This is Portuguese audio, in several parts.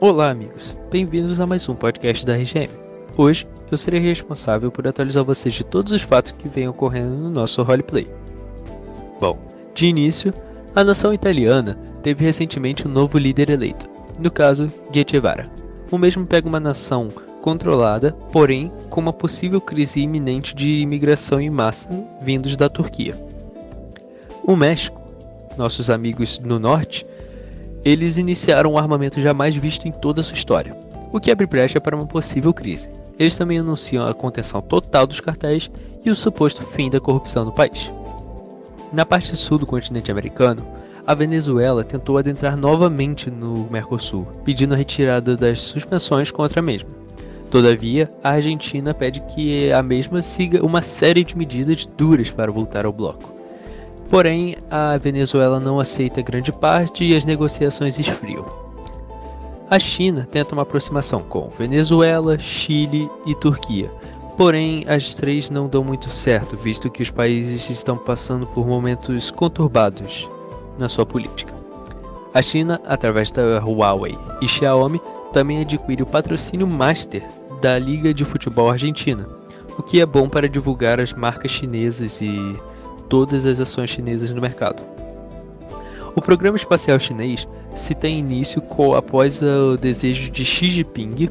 Olá, amigos. Bem-vindos a mais um podcast da RGM. Hoje eu serei responsável por atualizar vocês de todos os fatos que vêm ocorrendo no nosso roleplay. Bom, de início, a nação italiana teve recentemente um novo líder eleito, no caso, Guevara. O mesmo pega uma nação controlada, porém com uma possível crise iminente de imigração em massa vindos da Turquia. O México, nossos amigos no norte, eles iniciaram um armamento jamais visto em toda a sua história, o que abre brecha para uma possível crise. Eles também anunciam a contenção total dos cartéis e o suposto fim da corrupção no país. Na parte sul do continente americano, a Venezuela tentou adentrar novamente no Mercosul, pedindo a retirada das suspensões contra a mesma. Todavia, a Argentina pede que a mesma siga uma série de medidas duras para voltar ao bloco. Porém, a Venezuela não aceita grande parte e as negociações esfriam. A China tenta uma aproximação com Venezuela, Chile e Turquia, porém as três não dão muito certo, visto que os países estão passando por momentos conturbados na sua política. A China, através da Huawei e Xiaomi, também adquire o patrocínio Master da Liga de Futebol Argentina, o que é bom para divulgar as marcas chinesas e todas as ações chinesas no mercado. O programa espacial chinês se tem início após o desejo de Xi Jinping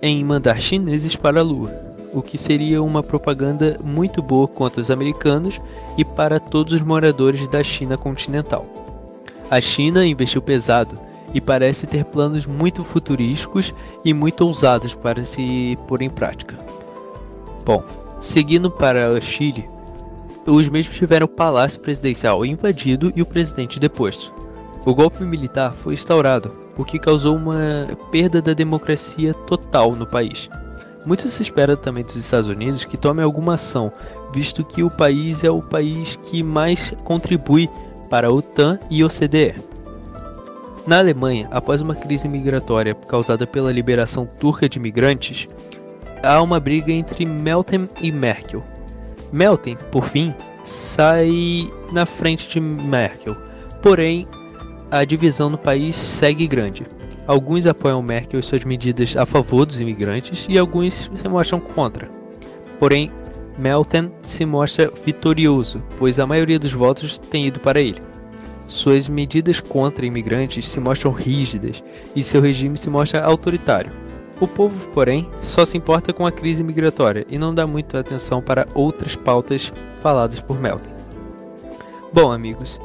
em mandar chineses para a Lua, o que seria uma propaganda muito boa contra os americanos e para todos os moradores da China continental. A China investiu pesado e parece ter planos muito futurísticos e muito ousados para se pôr em prática. Bom, seguindo para o Chile, os mesmos tiveram o palácio presidencial invadido e o presidente deposto. O golpe militar foi instaurado, o que causou uma perda da democracia total no país. Muito se espera também dos Estados Unidos que tome alguma ação, visto que o país é o país que mais contribui para a OTAN e OCDE. Na Alemanha, após uma crise migratória causada pela liberação turca de imigrantes, há uma briga entre Meltem e Merkel, Melten, por fim, sai na frente de Merkel. Porém, a divisão no país segue grande. Alguns apoiam Merkel e suas medidas a favor dos imigrantes e alguns se mostram contra. Porém, Melten se mostra vitorioso, pois a maioria dos votos tem ido para ele. Suas medidas contra imigrantes se mostram rígidas e seu regime se mostra autoritário. O povo, porém, só se importa com a crise migratória e não dá muita atenção para outras pautas faladas por Melton. Bom, amigos,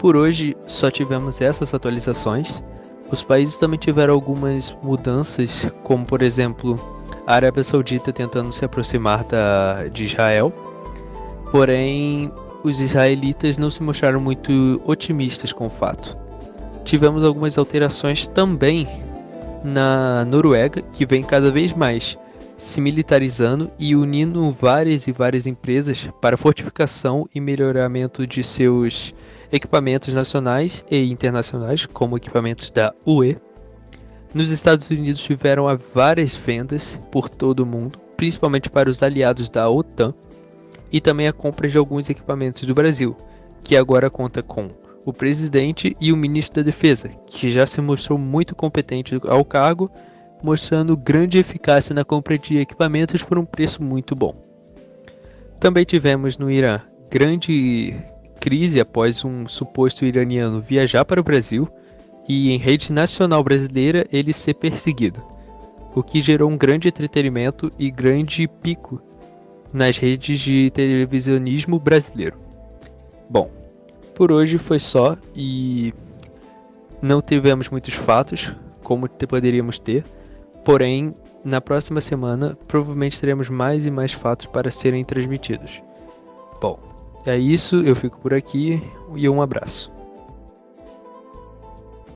por hoje só tivemos essas atualizações. Os países também tiveram algumas mudanças, como por exemplo a Arábia Saudita tentando se aproximar da, de Israel. Porém, os israelitas não se mostraram muito otimistas com o fato. Tivemos algumas alterações também na Noruega, que vem cada vez mais se militarizando e unindo várias e várias empresas para fortificação e melhoramento de seus equipamentos nacionais e internacionais, como equipamentos da UE. Nos Estados Unidos tiveram várias vendas por todo o mundo, principalmente para os aliados da OTAN, e também a compra de alguns equipamentos do Brasil, que agora conta com o presidente e o ministro da Defesa, que já se mostrou muito competente ao cargo, mostrando grande eficácia na compra de equipamentos por um preço muito bom. Também tivemos no Irã grande crise após um suposto iraniano viajar para o Brasil e em rede nacional brasileira ele ser perseguido, o que gerou um grande entretenimento e grande pico nas redes de televisionismo brasileiro. Bom, por hoje foi só e não tivemos muitos fatos como poderíamos ter. Porém, na próxima semana provavelmente teremos mais e mais fatos para serem transmitidos. Bom, é isso, eu fico por aqui e um abraço.